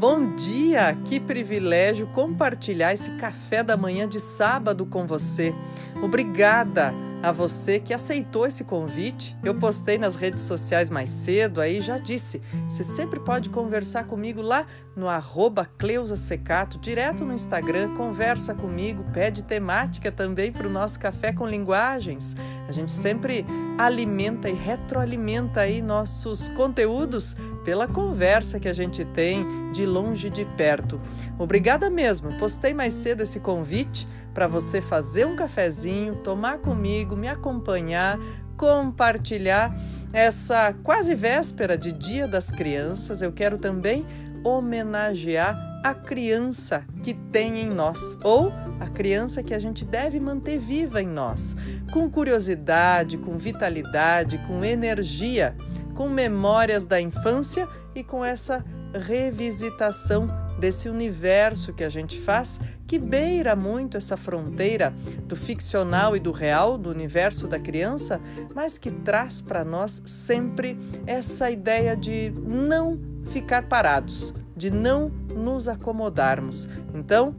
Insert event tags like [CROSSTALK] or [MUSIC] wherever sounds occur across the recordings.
Bom dia! Que privilégio compartilhar esse café da manhã de sábado com você. Obrigada! A você que aceitou esse convite. Eu postei nas redes sociais mais cedo, aí já disse. Você sempre pode conversar comigo lá no arroba Cleusa Secato, direto no Instagram, conversa comigo, pede temática também para o nosso Café com Linguagens. A gente sempre alimenta e retroalimenta aí nossos conteúdos pela conversa que a gente tem de longe e de perto. Obrigada mesmo. Postei mais cedo esse convite para você fazer um cafezinho, tomar comigo, me acompanhar, compartilhar essa quase véspera de Dia das Crianças. Eu quero também homenagear a criança que tem em nós, ou a criança que a gente deve manter viva em nós, com curiosidade, com vitalidade, com energia, com memórias da infância e com essa revisitação desse universo que a gente faz, que beira muito essa fronteira do ficcional e do real, do universo da criança, mas que traz para nós sempre essa ideia de não ficar parados, de não nos acomodarmos. Então,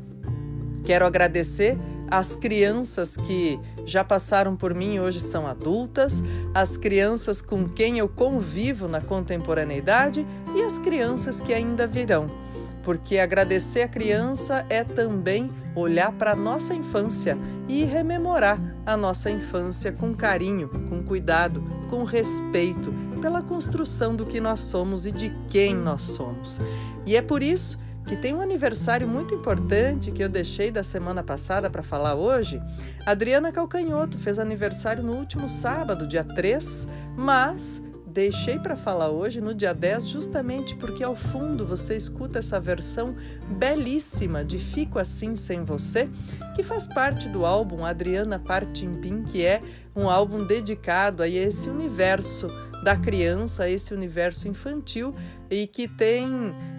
quero agradecer as crianças que já passaram por mim e hoje são adultas, as crianças com quem eu convivo na contemporaneidade e as crianças que ainda virão porque agradecer a criança é também olhar para a nossa infância e rememorar a nossa infância com carinho, com cuidado, com respeito pela construção do que nós somos e de quem nós somos. E é por isso que tem um aniversário muito importante que eu deixei da semana passada para falar hoje. Adriana Calcanhoto fez aniversário no último sábado, dia 3, mas deixei para falar hoje no dia 10, justamente porque ao fundo você escuta essa versão belíssima de Fico Assim Sem Você, que faz parte do álbum Adriana Partimpim, que é um álbum dedicado a esse universo da criança, esse universo infantil e que tem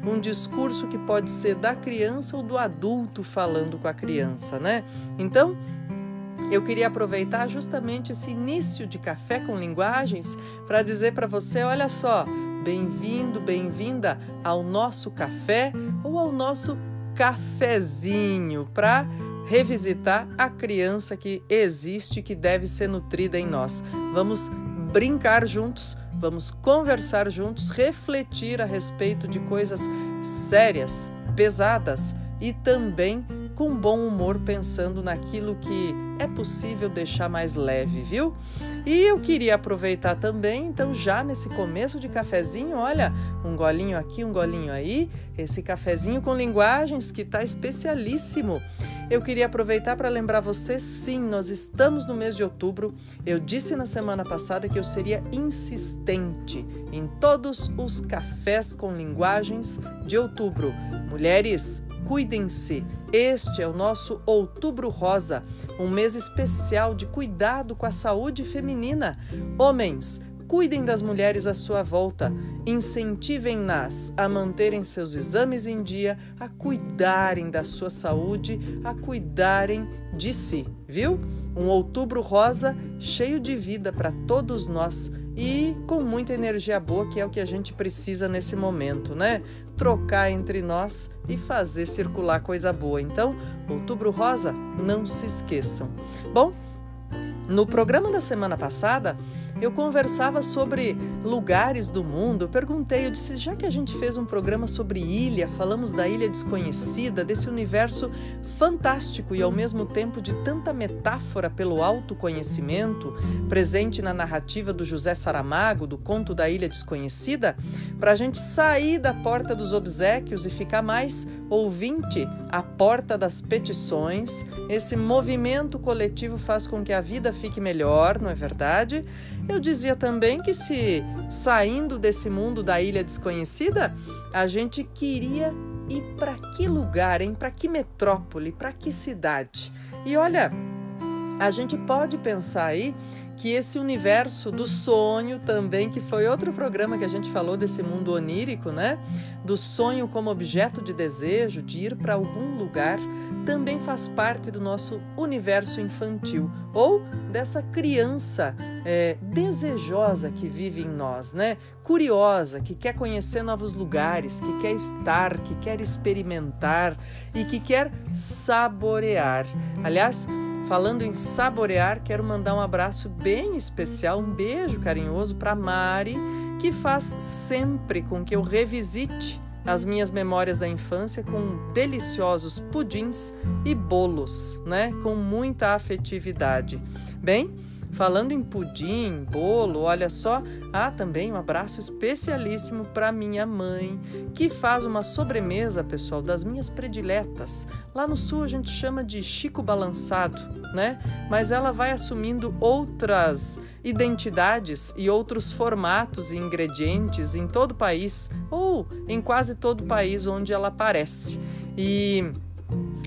um discurso que pode ser da criança ou do adulto falando com a criança, né? Então, eu queria aproveitar justamente esse início de Café com Linguagens para dizer para você: olha só, bem-vindo, bem-vinda ao nosso café ou ao nosso cafezinho para revisitar a criança que existe que deve ser nutrida em nós. Vamos brincar juntos, vamos conversar juntos, refletir a respeito de coisas sérias, pesadas e também com bom humor pensando naquilo que é possível deixar mais leve, viu? E eu queria aproveitar também, então, já nesse começo de cafezinho, olha, um golinho aqui, um golinho aí, esse cafezinho com linguagens que está especialíssimo. Eu queria aproveitar para lembrar você, sim, nós estamos no mês de outubro. Eu disse na semana passada que eu seria insistente em todos os cafés com linguagens de outubro. Mulheres, Cuidem-se. Este é o nosso Outubro Rosa, um mês especial de cuidado com a saúde feminina. Homens, cuidem das mulheres à sua volta, incentivem-nas a manterem seus exames em dia, a cuidarem da sua saúde, a cuidarem de si, viu? Um outubro rosa cheio de vida para todos nós e com muita energia boa, que é o que a gente precisa nesse momento, né? Trocar entre nós e fazer circular coisa boa. Então, Outubro Rosa, não se esqueçam. Bom, no programa da semana passada, eu conversava sobre lugares do mundo. Perguntei, eu disse, já que a gente fez um programa sobre ilha, falamos da ilha desconhecida, desse universo fantástico e ao mesmo tempo de tanta metáfora pelo autoconhecimento, presente na narrativa do José Saramago, do conto da Ilha Desconhecida, para a gente sair da porta dos obsequios e ficar mais ouvinte à porta das petições. Esse movimento coletivo faz com que a vida fique melhor, não é verdade? Eu dizia também que se saindo desse mundo da ilha desconhecida, a gente queria ir para que lugar, hein? Para que metrópole, para que cidade? E olha, a gente pode pensar aí que esse universo do sonho também, que foi outro programa que a gente falou desse mundo onírico, né? Do sonho como objeto de desejo, de ir para algum lugar, também faz parte do nosso universo infantil ou dessa criança é, desejosa que vive em nós, né? Curiosa, que quer conhecer novos lugares, que quer estar, que quer experimentar e que quer saborear. Aliás, falando em saborear, quero mandar um abraço bem especial, um beijo carinhoso para Mari, que faz sempre com que eu revisite as minhas memórias da infância com deliciosos pudins e bolos, né? Com muita afetividade. Bem, Falando em pudim, bolo, olha só, há também um abraço especialíssimo para minha mãe, que faz uma sobremesa, pessoal, das minhas prediletas. Lá no sul a gente chama de Chico Balançado, né? Mas ela vai assumindo outras identidades e outros formatos e ingredientes em todo o país, ou em quase todo o país onde ela aparece. E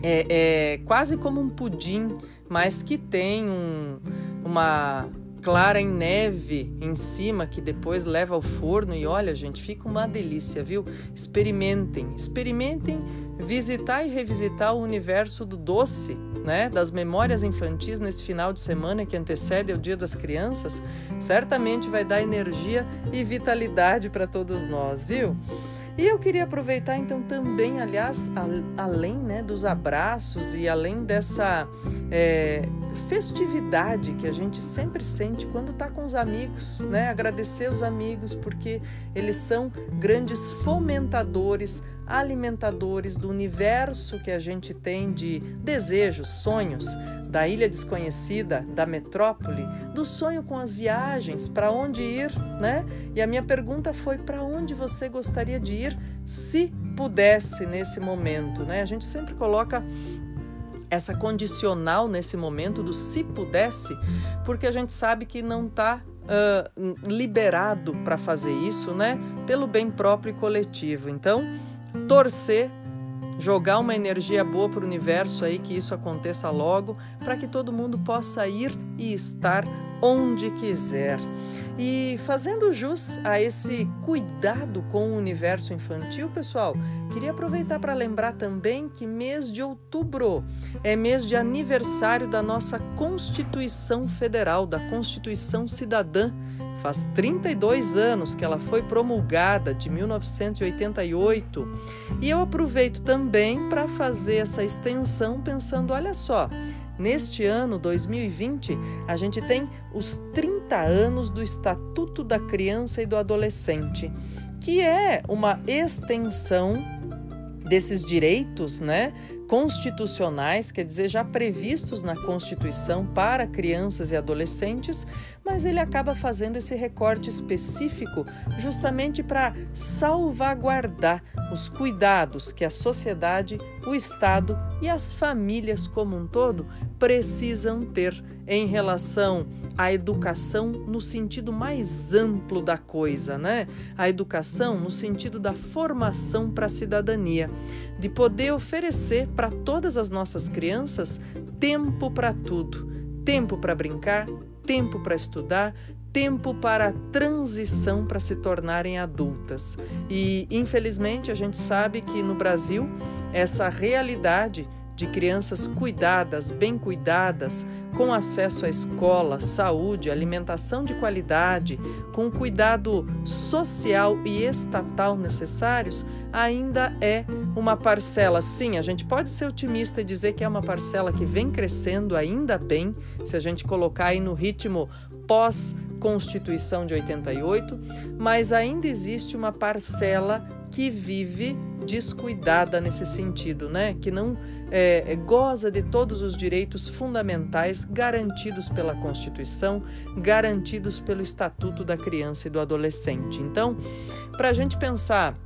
é, é quase como um pudim, mas que tem um uma clara em neve em cima que depois leva ao forno e olha, gente, fica uma delícia, viu? Experimentem, experimentem visitar e revisitar o universo do doce, né? Das memórias infantis nesse final de semana que antecede o Dia das Crianças, certamente vai dar energia e vitalidade para todos nós, viu? E eu queria aproveitar então também, aliás, a, além né, dos abraços e além dessa é, festividade que a gente sempre sente quando está com os amigos, né? Agradecer os amigos porque eles são grandes fomentadores, alimentadores do universo que a gente tem de desejos, sonhos, da ilha desconhecida, da metrópole, do sonho com as viagens, para onde ir, né? E a minha pergunta foi: para onde você gostaria de ir se pudesse nesse momento, né? A gente sempre coloca essa condicional nesse momento do se pudesse, porque a gente sabe que não está uh, liberado para fazer isso, né? Pelo bem próprio e coletivo. Então, torcer jogar uma energia boa para o universo aí que isso aconteça logo, para que todo mundo possa ir e estar onde quiser. E fazendo jus a esse cuidado com o universo infantil, pessoal, queria aproveitar para lembrar também que mês de outubro é mês de aniversário da nossa Constituição Federal, da Constituição Cidadã Faz 32 anos que ela foi promulgada, de 1988. E eu aproveito também para fazer essa extensão pensando, olha só, Neste ano 2020, a gente tem os 30 anos do Estatuto da Criança e do Adolescente, que é uma extensão desses direitos, né, constitucionais, quer dizer, já previstos na Constituição para crianças e adolescentes, mas ele acaba fazendo esse recorte específico justamente para salvaguardar os cuidados que a sociedade, o Estado e as famílias como um todo precisam ter em relação à educação no sentido mais amplo da coisa, né? A educação no sentido da formação para a cidadania, de poder oferecer para todas as nossas crianças tempo para tudo, tempo para brincar, tempo para estudar, tempo para a transição para se tornarem adultas. E infelizmente a gente sabe que no Brasil essa realidade de crianças cuidadas, bem cuidadas, com acesso à escola, saúde, alimentação de qualidade, com o cuidado social e estatal necessários, ainda é uma parcela. Sim, a gente pode ser otimista e dizer que é uma parcela que vem crescendo, ainda bem, se a gente colocar aí no ritmo pós Constituição de 88, mas ainda existe uma parcela que vive descuidada nesse sentido, né? Que não é, é, goza de todos os direitos fundamentais garantidos pela Constituição, garantidos pelo Estatuto da Criança e do Adolescente. Então, para a gente pensar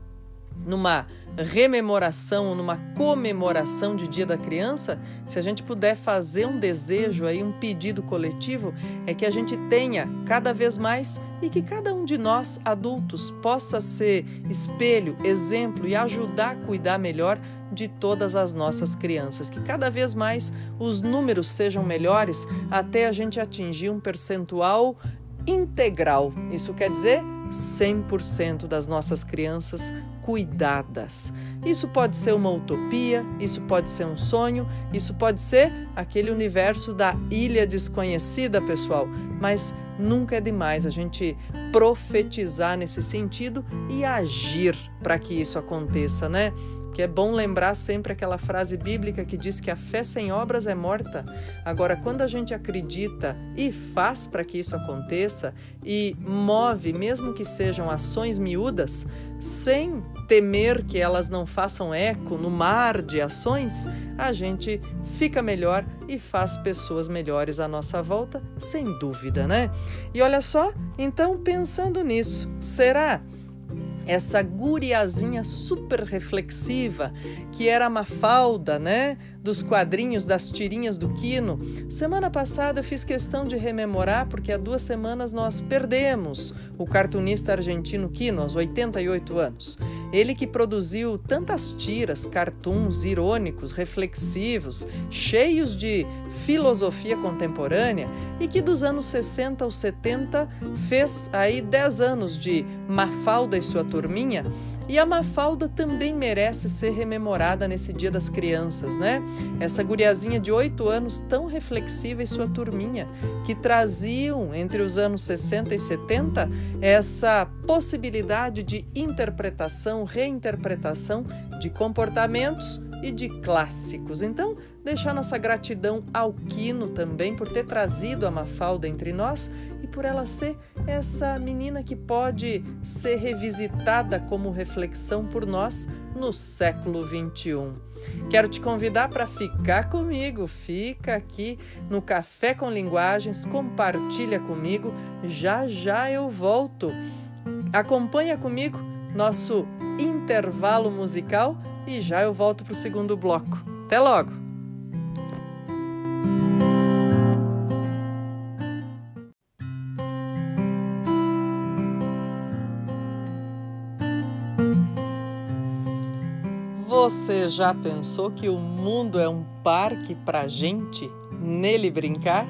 numa rememoração ou numa comemoração de Dia da Criança, se a gente puder fazer um desejo aí, um pedido coletivo, é que a gente tenha cada vez mais e que cada um de nós adultos possa ser espelho, exemplo e ajudar a cuidar melhor de todas as nossas crianças, que cada vez mais os números sejam melhores até a gente atingir um percentual integral. Isso quer dizer 100% das nossas crianças cuidadas. Isso pode ser uma utopia, isso pode ser um sonho, isso pode ser aquele universo da ilha desconhecida, pessoal, mas nunca é demais a gente profetizar nesse sentido e agir para que isso aconteça, né? Que é bom lembrar sempre aquela frase bíblica que diz que a fé sem obras é morta. Agora, quando a gente acredita e faz para que isso aconteça e move, mesmo que sejam ações miúdas, sem temer que elas não façam eco no mar de ações, a gente fica melhor e faz pessoas melhores à nossa volta, sem dúvida, né? E olha só, então pensando nisso, será essa guriazinha super reflexiva que era a Mafalda, né? Dos quadrinhos, das tirinhas do Quino. Semana passada eu fiz questão de rememorar porque há duas semanas nós perdemos o cartunista argentino Quino, aos 88 anos. Ele que produziu tantas tiras, cartoons irônicos, reflexivos, cheios de filosofia contemporânea e que dos anos 60 aos 70 fez aí 10 anos de Mafalda e sua turminha. E a Mafalda também merece ser rememorada nesse Dia das Crianças, né? Essa guriazinha de 8 anos tão reflexiva e sua turminha, que traziam entre os anos 60 e 70 essa possibilidade de interpretação, reinterpretação de comportamentos e de clássicos. Então, deixar nossa gratidão ao Quino também por ter trazido a Mafalda entre nós e por ela ser essa menina que pode ser revisitada como reflexão por nós no século 21. Quero te convidar para ficar comigo, fica aqui no Café com Linguagens, compartilha comigo, já já eu volto. Acompanha comigo nosso intervalo musical e já eu volto para o segundo bloco. Até logo! Você já pensou que o mundo é um parque para gente nele brincar?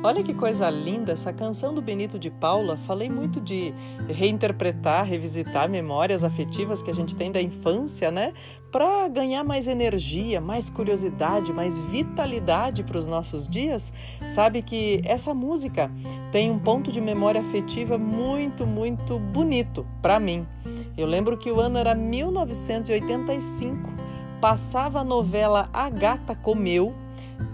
Olha que coisa linda essa canção do Benito de Paula. Falei muito de reinterpretar, revisitar memórias afetivas que a gente tem da infância, né? Para ganhar mais energia, mais curiosidade, mais vitalidade para os nossos dias. Sabe que essa música tem um ponto de memória afetiva muito, muito bonito para mim. Eu lembro que o ano era 1985. Passava a novela A Gata Comeu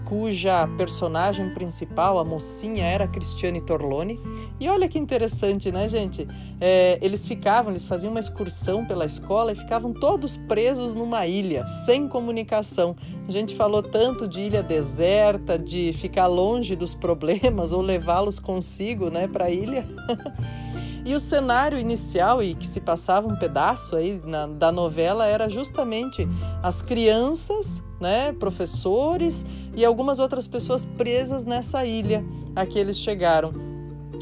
cuja personagem principal, a mocinha, era Cristiane Torlone. E olha que interessante, né, gente? É, eles ficavam, eles faziam uma excursão pela escola e ficavam todos presos numa ilha, sem comunicação. A gente falou tanto de ilha deserta, de ficar longe dos problemas ou levá-los consigo, né, para a ilha. [LAUGHS] E o cenário inicial e que se passava um pedaço aí na, da novela era justamente as crianças, né, professores e algumas outras pessoas presas nessa ilha a que eles chegaram.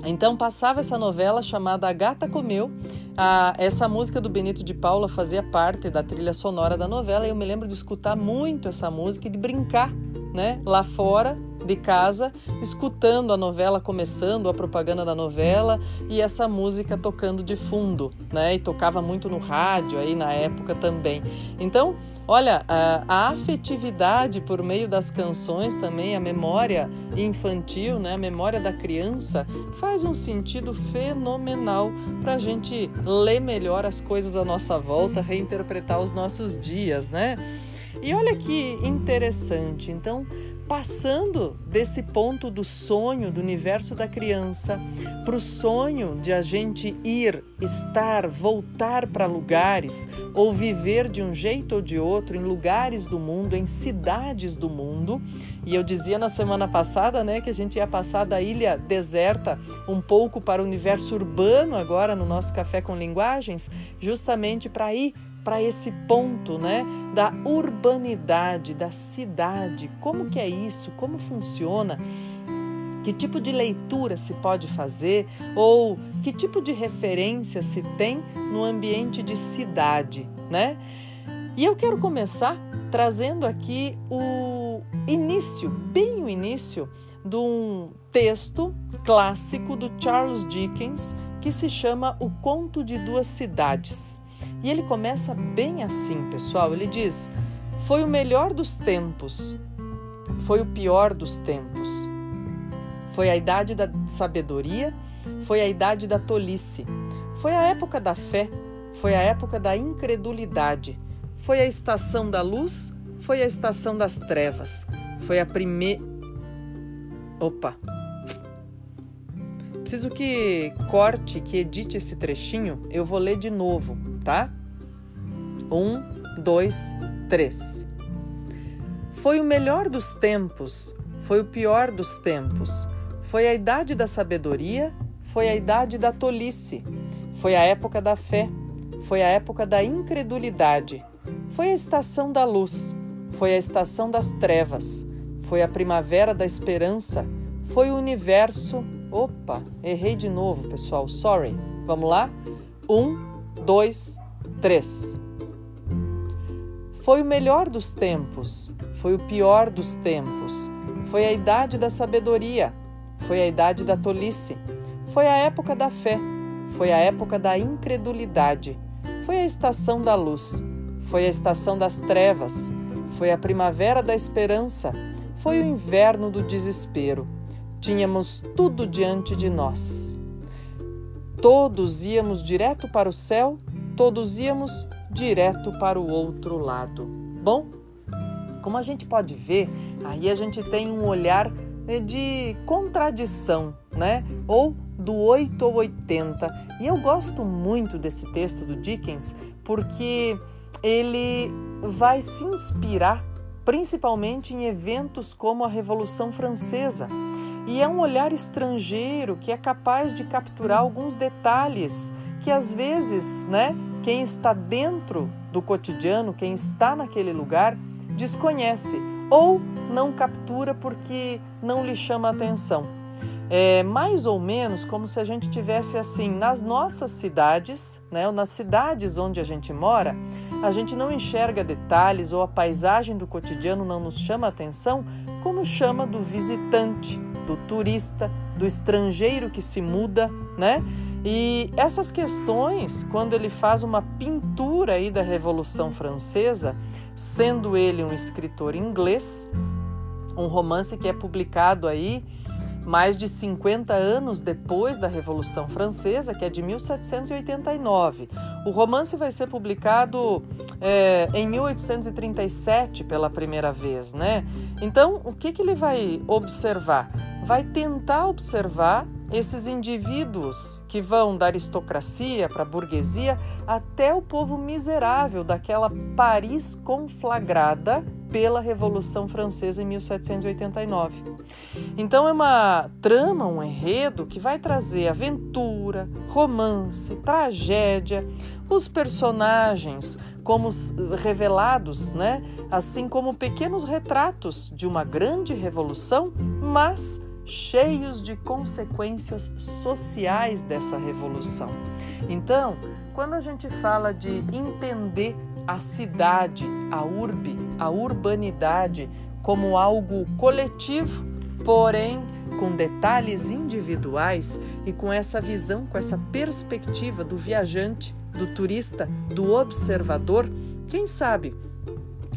Então passava essa novela chamada A Gata Comeu. A, essa música do Benito de Paula fazia parte da trilha sonora da novela e eu me lembro de escutar muito essa música e de brincar, né, lá fora de casa, escutando a novela começando, a propaganda da novela e essa música tocando de fundo, né? E tocava muito no rádio aí na época também. Então, olha, a, afetividade por meio das canções também, a memória infantil, né? A memória da criança faz um sentido fenomenal para a gente ler melhor as coisas à nossa volta, reinterpretar os nossos dias, né? E olha que interessante. Então, passando desse ponto do sonho do universo da criança para o sonho de a gente ir, estar, voltar para lugares ou viver de um jeito ou de outro em lugares do mundo, em cidades do mundo. E eu dizia na semana passada, né, que a gente ia passar da ilha deserta um pouco para o universo urbano agora no nosso café com linguagens, justamente para ir para esse ponto, né, da urbanidade, da cidade. Como que é isso? Como funciona? Que tipo de leitura se pode fazer ou que tipo de referência se tem no ambiente de cidade, né? E eu quero começar trazendo aqui o início, bem o início de um texto clássico do Charles Dickens que se chama O Conto de Duas Cidades. E ele começa bem assim, pessoal. Ele diz: Foi o melhor dos tempos, foi o pior dos tempos. Foi a idade da sabedoria, foi a idade da tolice. Foi a época da fé, foi a época da incredulidade. Foi a estação da luz, foi a estação das trevas. Foi a primeira. Opa! Preciso que corte, que edite esse trechinho. Eu vou ler de novo, tá? Um, dois, três. Foi o melhor dos tempos, foi o pior dos tempos. Foi a idade da sabedoria, foi a idade da tolice. Foi a época da fé, foi a época da incredulidade. Foi a estação da luz, foi a estação das trevas. Foi a primavera da esperança, foi o universo Opa, errei de novo, pessoal. Sorry. Vamos lá? Um, dois, três. Foi o melhor dos tempos, foi o pior dos tempos. Foi a idade da sabedoria, foi a idade da tolice. Foi a época da fé, foi a época da incredulidade. Foi a estação da luz, foi a estação das trevas. Foi a primavera da esperança, foi o inverno do desespero Tínhamos tudo diante de nós. Todos íamos direto para o céu, todos íamos direto para o outro lado. Bom, como a gente pode ver, aí a gente tem um olhar de contradição, né? Ou do 8 ou 80. E eu gosto muito desse texto do Dickens porque ele vai se inspirar principalmente em eventos como a Revolução Francesa. E é um olhar estrangeiro que é capaz de capturar alguns detalhes que às vezes, né, quem está dentro do cotidiano, quem está naquele lugar, desconhece ou não captura porque não lhe chama atenção. É mais ou menos como se a gente tivesse assim nas nossas cidades, né, ou nas cidades onde a gente mora, a gente não enxerga detalhes ou a paisagem do cotidiano não nos chama atenção como chama do visitante do turista, do estrangeiro que se muda, né? E essas questões, quando ele faz uma pintura aí da Revolução Francesa, sendo ele um escritor inglês, um romance que é publicado aí mais de 50 anos depois da Revolução Francesa, que é de 1789. O romance vai ser publicado é, em 1837 pela primeira vez, né? Então, o que, que ele vai observar? Vai tentar observar esses indivíduos que vão da aristocracia para a burguesia até o povo miserável daquela Paris conflagrada pela Revolução Francesa em 1789. Então é uma trama, um enredo que vai trazer aventura, romance, tragédia, os personagens como revelados, né? Assim como pequenos retratos de uma grande revolução, mas cheios de consequências sociais dessa revolução. Então, quando a gente fala de entender a cidade, a urbe, a urbanidade como algo coletivo, porém com detalhes individuais e com essa visão, com essa perspectiva do viajante, do turista, do observador, quem sabe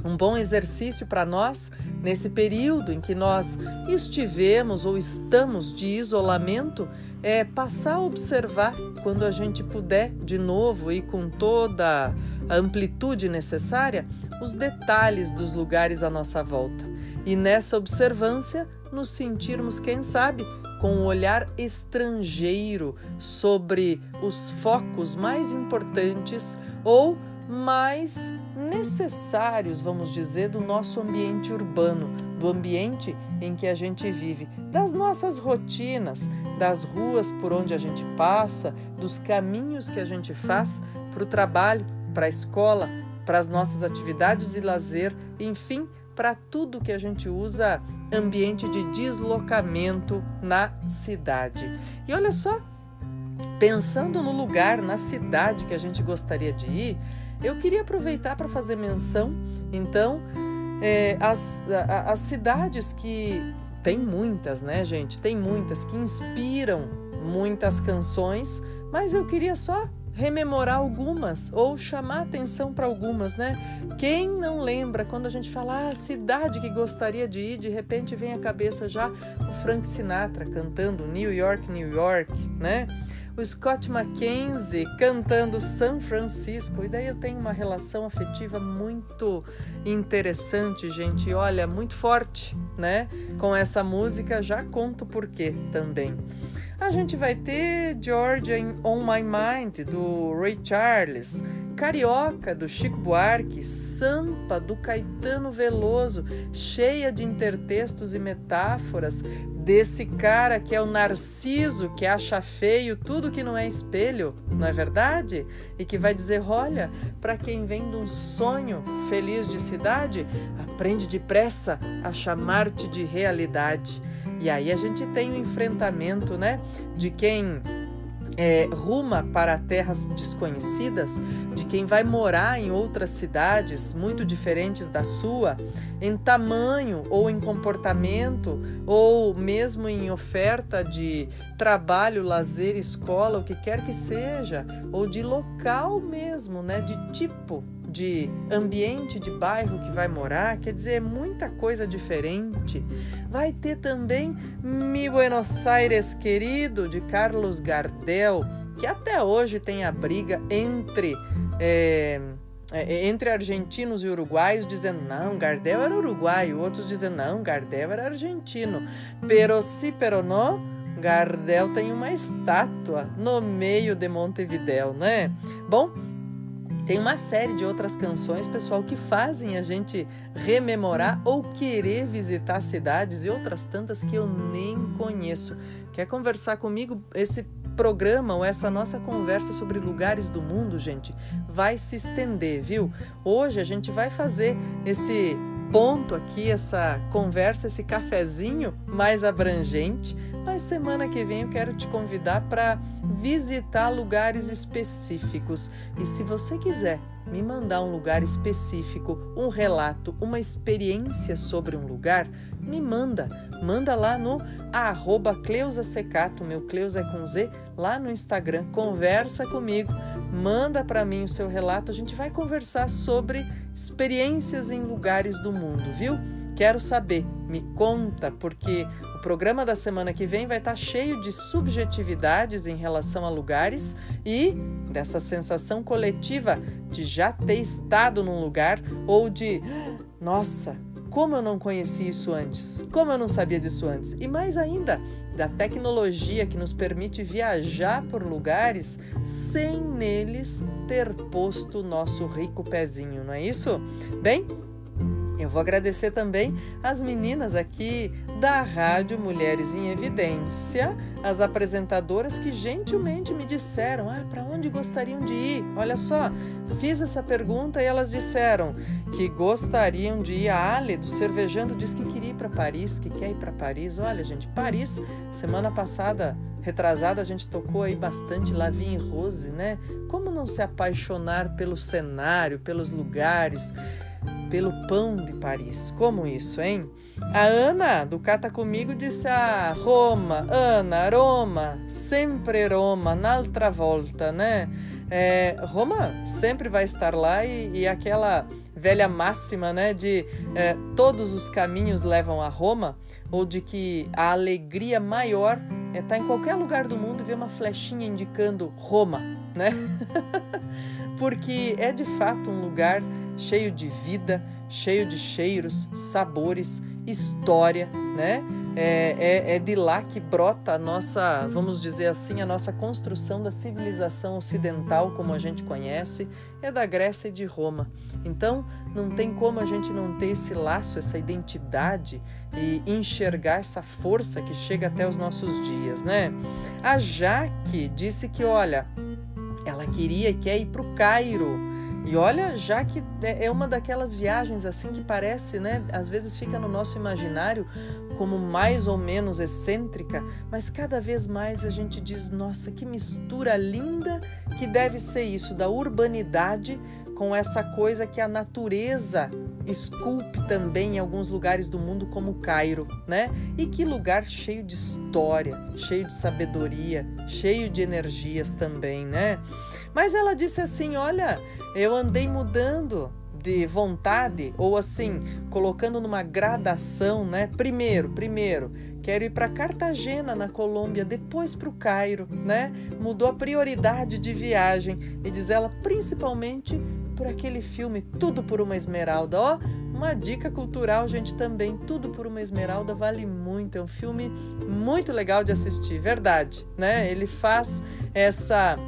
um bom exercício para nós nesse período em que nós estivemos ou estamos de isolamento é passar a observar quando a gente puder de novo e com toda a amplitude necessária os detalhes dos lugares à nossa volta. E nessa observância nos sentirmos, quem sabe, com um olhar estrangeiro sobre os focos mais importantes ou mais necessários, vamos dizer, do nosso ambiente urbano, do ambiente em que a gente vive, das nossas rotinas, das ruas por onde a gente passa, dos caminhos que a gente faz para o trabalho, para a escola, para as nossas atividades de lazer, enfim, para tudo que a gente usa ambiente de deslocamento na cidade. E olha só, pensando no lugar, na cidade que a gente gostaria de ir, eu queria aproveitar para fazer menção, então, é, as, a, as cidades que tem muitas, né, gente? Tem muitas que inspiram muitas canções mas eu queria só rememorar algumas ou chamar atenção para algumas, né? Quem não lembra quando a gente fala ah, cidade que gostaria de ir, de repente vem à cabeça já o Frank Sinatra cantando New York, New York, né? O Scott Mackenzie cantando São Francisco, e daí eu tenho uma relação afetiva muito interessante, gente. Olha, muito forte, né? Com essa música, já conto por quê também. A gente vai ter Georgia on My Mind, do Ray Charles, Carioca, do Chico Buarque, Sampa, do Caetano Veloso, cheia de intertextos e metáforas desse cara que é o narciso, que acha feio tudo que não é espelho, não é verdade? E que vai dizer: olha, para quem vem de um sonho feliz de cidade, aprende depressa a chamar-te de realidade. E aí a gente tem o enfrentamento, né, de quem é, ruma para terras desconhecidas, de quem vai morar em outras cidades muito diferentes da sua, em tamanho ou em comportamento, ou mesmo em oferta de trabalho, lazer, escola, o que quer que seja, ou de local mesmo, né, de tipo de ambiente de bairro que vai morar, quer dizer, é muita coisa diferente. Vai ter também Mi Buenos Aires querido de Carlos Gardel, que até hoje tem a briga entre é, entre argentinos e uruguaios dizendo não, Gardel era uruguaio, outros dizendo não, Gardel era argentino. Pero si, pero no, Gardel tem uma estátua no meio de Montevidéu, né? Bom, tem uma série de outras canções, pessoal, que fazem a gente rememorar ou querer visitar cidades e outras tantas que eu nem conheço. Quer conversar comigo? Esse programa ou essa nossa conversa sobre lugares do mundo, gente, vai se estender, viu? Hoje a gente vai fazer esse ponto aqui, essa conversa, esse cafezinho mais abrangente mas semana que vem eu quero te convidar para visitar lugares específicos. E se você quiser me mandar um lugar específico, um relato, uma experiência sobre um lugar, me manda. Manda lá no arroba Cleusa Secato, meu Cleusa é com Z, lá no Instagram. Conversa comigo, manda para mim o seu relato. A gente vai conversar sobre experiências em lugares do mundo, viu? Quero saber, me conta, porque o programa da semana que vem vai estar cheio de subjetividades em relação a lugares e dessa sensação coletiva de já ter estado num lugar ou de nossa, como eu não conheci isso antes, como eu não sabia disso antes, e mais ainda, da tecnologia que nos permite viajar por lugares sem neles ter posto nosso rico pezinho, não é isso? Bem, eu vou agradecer também as meninas aqui da Rádio Mulheres em Evidência, as apresentadoras que gentilmente me disseram: ah, para onde gostariam de ir? Olha só, fiz essa pergunta e elas disseram que gostariam de ir. A Ale do Cervejando diz que queria ir para Paris, que quer ir para Paris. Olha, gente, Paris, semana passada, retrasada, a gente tocou aí bastante Lavie Rose, né? Como não se apaixonar pelo cenário, pelos lugares? Pelo pão de Paris. Como isso, hein? A Ana, do Cata Comigo, disse a Roma, Ana, Roma, sempre Roma, n'altra volta, né? É, Roma sempre vai estar lá e, e aquela velha máxima, né, de é, todos os caminhos levam a Roma, ou de que a alegria maior é estar em qualquer lugar do mundo e ver uma flechinha indicando Roma, né? [LAUGHS] Porque é de fato um lugar cheio de vida, cheio de cheiros, sabores, história, né? É, é, é, de lá que brota a nossa, vamos dizer assim, a nossa construção da civilização ocidental como a gente conhece, é da Grécia e de Roma. Então, não tem como a gente não ter esse laço, essa identidade e enxergar essa força que chega até os nossos dias, né? A Jaque disse que, olha, ela queria e quer ir para o Cairo e olha, já que é, é uma daquelas viagens assim que parece, né, às vezes fica no nosso imaginário como mais ou menos excêntrica, mas cada vez mais a gente diz, nossa, que mistura linda que deve ser isso da urbanidade com essa coisa que a natureza esculpe também em alguns lugares do mundo como Cairo, né? E que lugar cheio de história, cheio de sabedoria, cheio de energias também, né? Mas ela disse assim: "Olha, eu andei mudando de vontade ou assim, colocando numa gradação, né? Primeiro, primeiro, quero ir para Cartagena, na Colômbia, depois para o Cairo, né? Mudou a prioridade de viagem e diz ela, principalmente por aquele filme Tudo por uma Esmeralda, ó. Uma dica cultural, gente, também. Tudo por uma Esmeralda vale muito. É um filme muito legal de assistir, verdade, né? Ele faz essa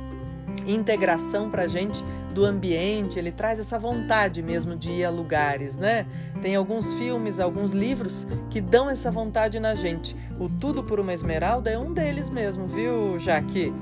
integração pra gente do ambiente, ele traz essa vontade mesmo de ir a lugares, né? Tem alguns filmes, alguns livros que dão essa vontade na gente. O Tudo por uma Esmeralda é um deles mesmo, viu, Jaque?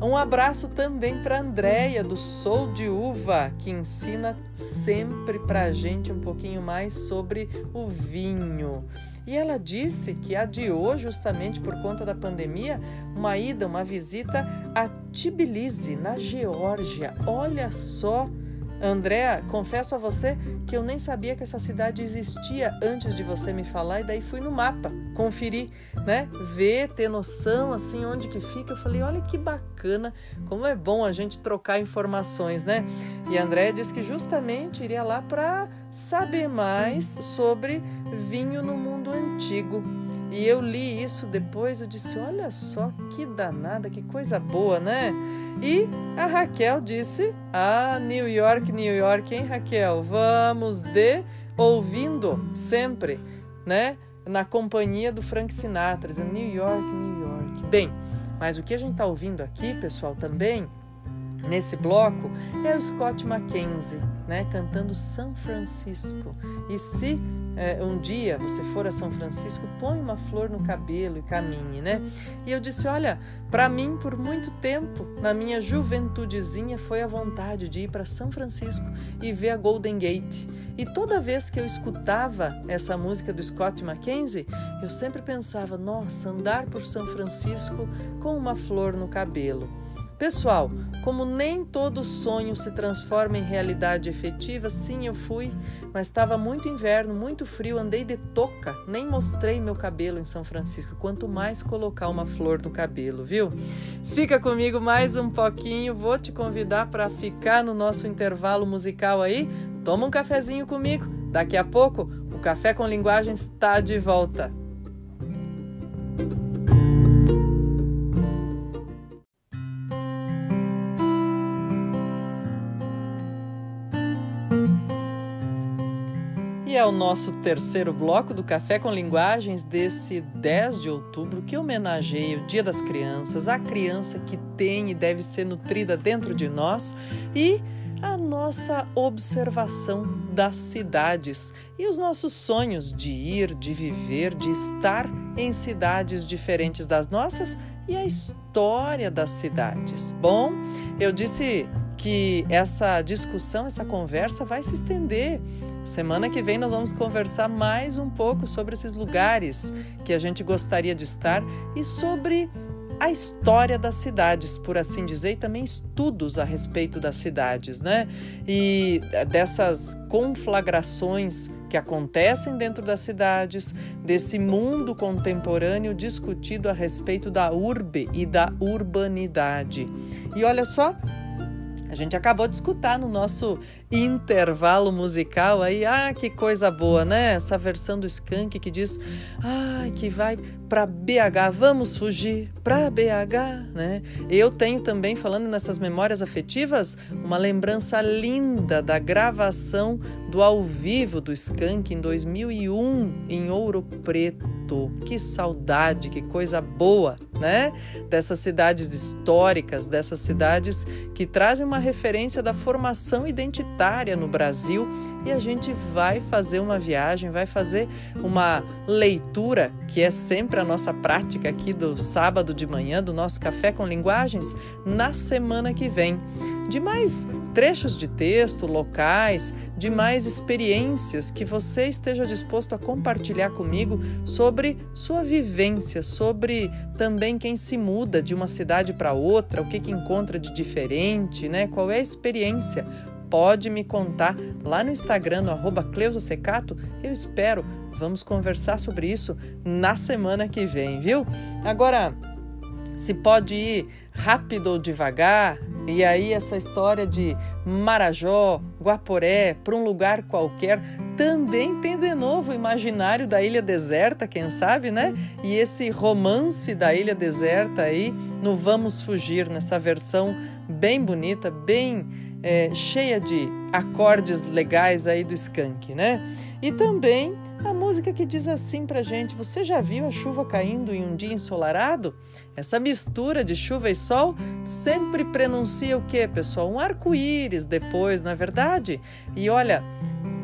Um abraço também para Andréia do Sou de Uva, que ensina sempre para a gente um pouquinho mais sobre o vinho. E ela disse que adiou, justamente por conta da pandemia, uma ida, uma visita a Tbilisi, na Geórgia. Olha só Andréa, confesso a você que eu nem sabia que essa cidade existia antes de você me falar e daí fui no mapa, conferir, né? Ver, ter noção assim onde que fica. Eu falei, olha que bacana, como é bom a gente trocar informações, né? E Andréa disse que justamente iria lá para saber mais sobre vinho no mundo antigo. E eu li isso depois, eu disse: olha só que danada, que coisa boa, né? E a Raquel disse: Ah, New York, New York, hein, Raquel? Vamos de ouvindo sempre, né? Na companhia do Frank Sinatra, dizendo New York, New York. Bem, mas o que a gente está ouvindo aqui, pessoal, também nesse bloco é o Scott Mackenzie, né, cantando São Francisco. E se é, um dia você for a São Francisco, põe uma flor no cabelo e caminhe, né? E eu disse: olha, para mim, por muito tempo, na minha juventudezinha, foi a vontade de ir para São Francisco e ver a Golden Gate. E toda vez que eu escutava essa música do Scott Mackenzie, eu sempre pensava: nossa, andar por São Francisco com uma flor no cabelo. Pessoal, como nem todo sonho se transforma em realidade efetiva, sim, eu fui, mas estava muito inverno, muito frio, andei de touca, nem mostrei meu cabelo em São Francisco, quanto mais colocar uma flor no cabelo, viu? Fica comigo mais um pouquinho, vou te convidar para ficar no nosso intervalo musical aí. Toma um cafezinho comigo, daqui a pouco o Café com Linguagem está de volta. É o nosso terceiro bloco do Café com Linguagens desse 10 de outubro, que homenageia o Dia das Crianças, a criança que tem e deve ser nutrida dentro de nós e a nossa observação das cidades e os nossos sonhos de ir, de viver, de estar em cidades diferentes das nossas e a história das cidades. Bom, eu disse que essa discussão, essa conversa vai se estender Semana que vem nós vamos conversar mais um pouco sobre esses lugares que a gente gostaria de estar e sobre a história das cidades, por assim dizer, e também estudos a respeito das cidades, né? E dessas conflagrações que acontecem dentro das cidades, desse mundo contemporâneo discutido a respeito da urbe e da urbanidade. E olha só, a gente acabou de escutar no nosso intervalo musical aí, ah, que coisa boa, né? Essa versão do Skank que diz, ah, que vai para BH, vamos fugir para BH, né? Eu tenho também, falando nessas memórias afetivas, uma lembrança linda da gravação do ao vivo do Skank em 2001 em Ouro Preto. Que saudade, que coisa boa, né? Dessas cidades históricas, dessas cidades que trazem uma referência da formação identitária no Brasil e a gente vai fazer uma viagem, vai fazer uma leitura, que é sempre a nossa prática aqui do sábado de manhã, do nosso Café com Linguagens, na semana que vem. De mais trechos de texto, locais, de mais experiências que você esteja disposto a compartilhar comigo sobre sua vivência, sobre também quem se muda de uma cidade para outra, o que, que encontra de diferente, né? Qual é a experiência pode me contar lá no Instagram, no arroba Cleusa Secato. Eu espero. Vamos conversar sobre isso na semana que vem, viu? Agora, se pode ir rápido ou devagar, e aí essa história de Marajó, Guaporé, para um lugar qualquer, também tem de novo o imaginário da ilha deserta, quem sabe, né? E esse romance da ilha deserta aí no Vamos Fugir, nessa versão bem bonita, bem é, cheia de acordes legais aí do skunk, né? E também a música que diz assim pra gente: Você já viu a chuva caindo em um dia ensolarado? Essa mistura de chuva e sol sempre prenuncia o que, pessoal? Um arco-íris depois, não é verdade? E olha,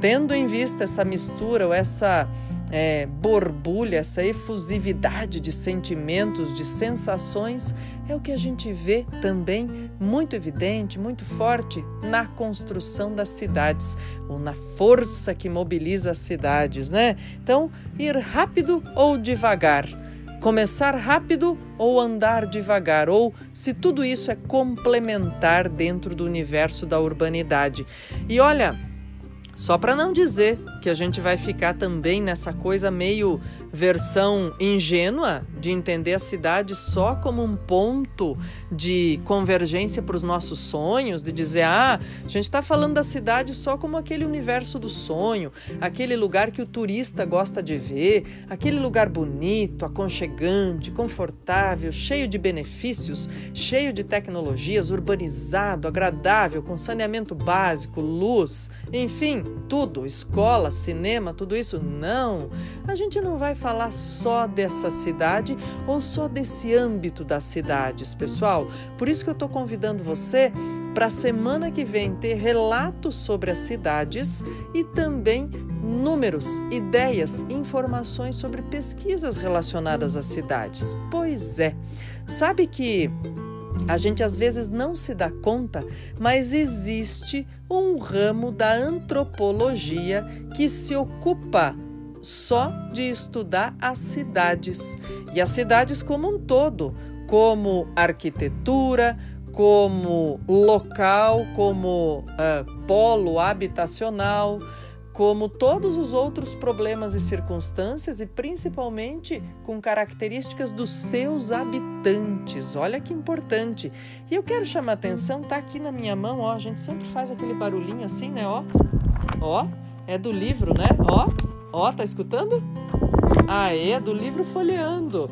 tendo em vista essa mistura ou essa é, borbulha, essa efusividade de sentimentos, de sensações, é o que a gente vê também muito evidente, muito forte na construção das cidades, ou na força que mobiliza as cidades, né? Então, ir rápido ou devagar. Começar rápido ou andar devagar, ou se tudo isso é complementar dentro do universo da urbanidade. E olha, só para não dizer que a gente vai ficar também nessa coisa meio versão ingênua de entender a cidade só como um ponto de convergência para os nossos sonhos, de dizer, ah, a gente está falando da cidade só como aquele universo do sonho, aquele lugar que o turista gosta de ver, aquele lugar bonito, aconchegante, confortável, cheio de benefícios, cheio de tecnologias, urbanizado, agradável, com saneamento básico, luz, enfim, tudo, escola, cinema, tudo isso. Não, a gente não vai falar só dessa cidade ou só desse âmbito das cidades, pessoal. Por isso que eu estou convidando você para a semana que vem ter relatos sobre as cidades e também números, ideias, informações sobre pesquisas relacionadas às cidades. Pois é, sabe que a gente às vezes não se dá conta, mas existe um ramo da antropologia que se ocupa só de estudar as cidades e as cidades como um todo, como arquitetura, como local, como uh, polo habitacional, como todos os outros problemas e circunstâncias e principalmente com características dos seus habitantes. Olha que importante. E eu quero chamar a atenção, tá aqui na minha mão, ó, a gente sempre faz aquele barulhinho assim, né, ó. Ó, é do livro, né? Ó, Ó, tá escutando? Ah, é do livro Folheando.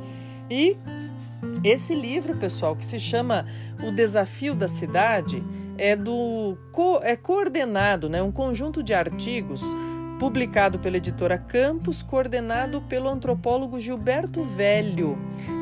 E esse livro, pessoal, que se chama O Desafio da Cidade, é do é coordenado, né, um conjunto de artigos publicado pela editora Campos, coordenado pelo antropólogo Gilberto Velho,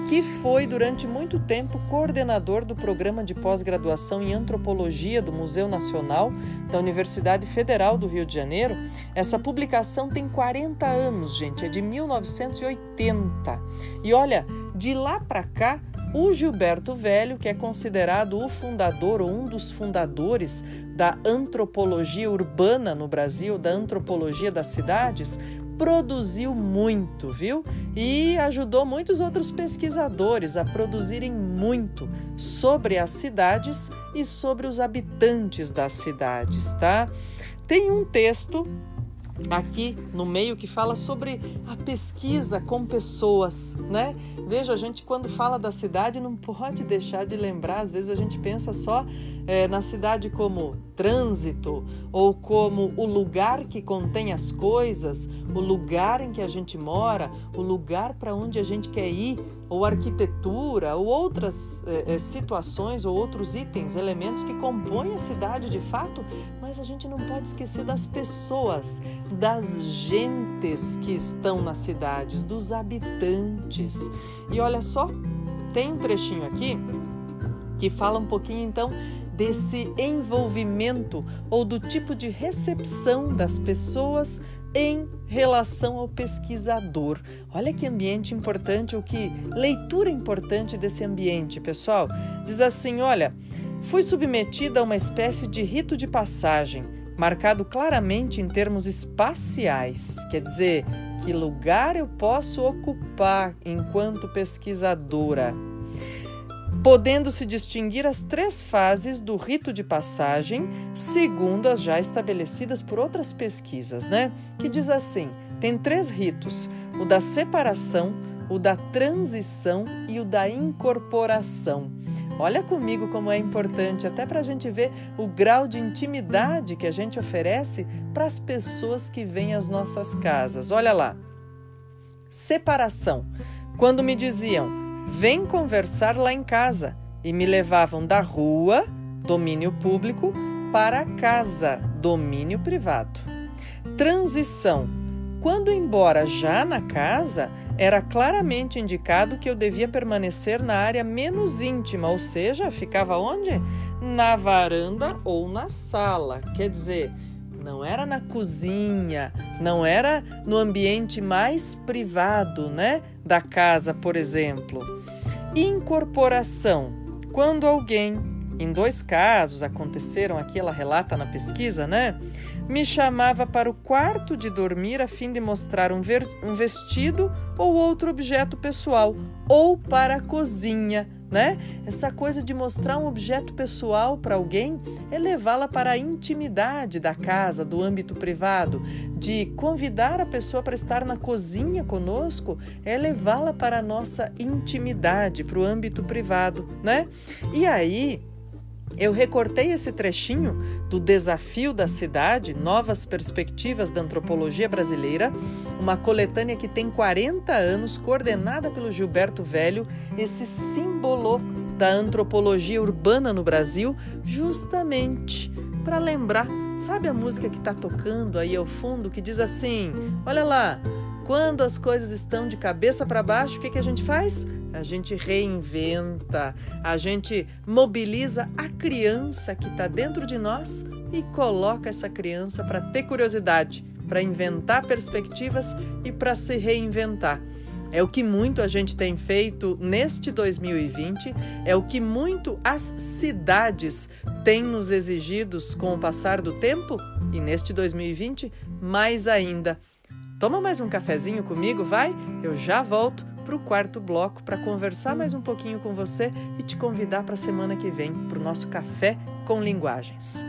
que foi durante muito tempo coordenador do programa de pós-graduação em antropologia do Museu Nacional da Universidade Federal do Rio de Janeiro. Essa publicação tem 40 anos, gente, é de 1980. E olha, de lá para cá, o Gilberto Velho, que é considerado o fundador ou um dos fundadores da antropologia urbana no Brasil, da antropologia das cidades, produziu muito, viu? E ajudou muitos outros pesquisadores a produzirem muito sobre as cidades e sobre os habitantes das cidades, tá? Tem um texto aqui no meio que fala sobre a pesquisa com pessoas, né? Veja, a gente quando fala da cidade não pode deixar de lembrar, às vezes a gente pensa só é, na cidade como trânsito ou como o lugar que contém as coisas, o lugar em que a gente mora, o lugar para onde a gente quer ir, ou arquitetura, ou outras é, é, situações ou outros itens, elementos que compõem a cidade de fato, mas a gente não pode esquecer das pessoas, das gentes que estão nas cidades, dos habitantes. E olha só, tem um trechinho aqui que fala um pouquinho então desse envolvimento ou do tipo de recepção das pessoas em relação ao pesquisador. Olha que ambiente importante, ou que leitura importante desse ambiente, pessoal. Diz assim: olha, fui submetida a uma espécie de rito de passagem, marcado claramente em termos espaciais, quer dizer, que lugar eu posso ocupar enquanto pesquisadora. Podendo se distinguir as três fases do rito de passagem, segundo as já estabelecidas por outras pesquisas, né? Que diz assim: tem três ritos: o da separação, o da transição e o da incorporação. Olha comigo como é importante, até para a gente ver o grau de intimidade que a gente oferece para as pessoas que vêm às nossas casas. Olha lá. Separação. Quando me diziam, vem conversar lá em casa, e me levavam da rua, domínio público, para casa, domínio privado. Transição quando, embora já na casa, era claramente indicado que eu devia permanecer na área menos íntima, ou seja, ficava onde? Na varanda ou na sala. Quer dizer, não era na cozinha, não era no ambiente mais privado, né, da casa, por exemplo. Incorporação. Quando alguém, em dois casos aconteceram aqui, ela relata na pesquisa, né? me chamava para o quarto de dormir a fim de mostrar um, um vestido ou outro objeto pessoal, ou para a cozinha, né? Essa coisa de mostrar um objeto pessoal para alguém é levá-la para a intimidade da casa, do âmbito privado, de convidar a pessoa para estar na cozinha conosco, é levá-la para a nossa intimidade, para o âmbito privado, né? E aí, eu recortei esse trechinho do Desafio da Cidade, Novas Perspectivas da Antropologia Brasileira, uma coletânea que tem 40 anos, coordenada pelo Gilberto Velho, esse símbolo da antropologia urbana no Brasil, justamente para lembrar. Sabe a música que está tocando aí ao fundo que diz assim: Olha lá, quando as coisas estão de cabeça para baixo, o que, que a gente faz? A gente reinventa, a gente mobiliza a criança que está dentro de nós e coloca essa criança para ter curiosidade, para inventar perspectivas e para se reinventar. É o que muito a gente tem feito neste 2020, é o que muito as cidades têm nos exigidos com o passar do tempo e neste 2020 mais ainda. Toma mais um cafezinho comigo, vai? Eu já volto para o quarto bloco para conversar mais um pouquinho com você e te convidar para a semana que vem para o nosso Café com Linguagens.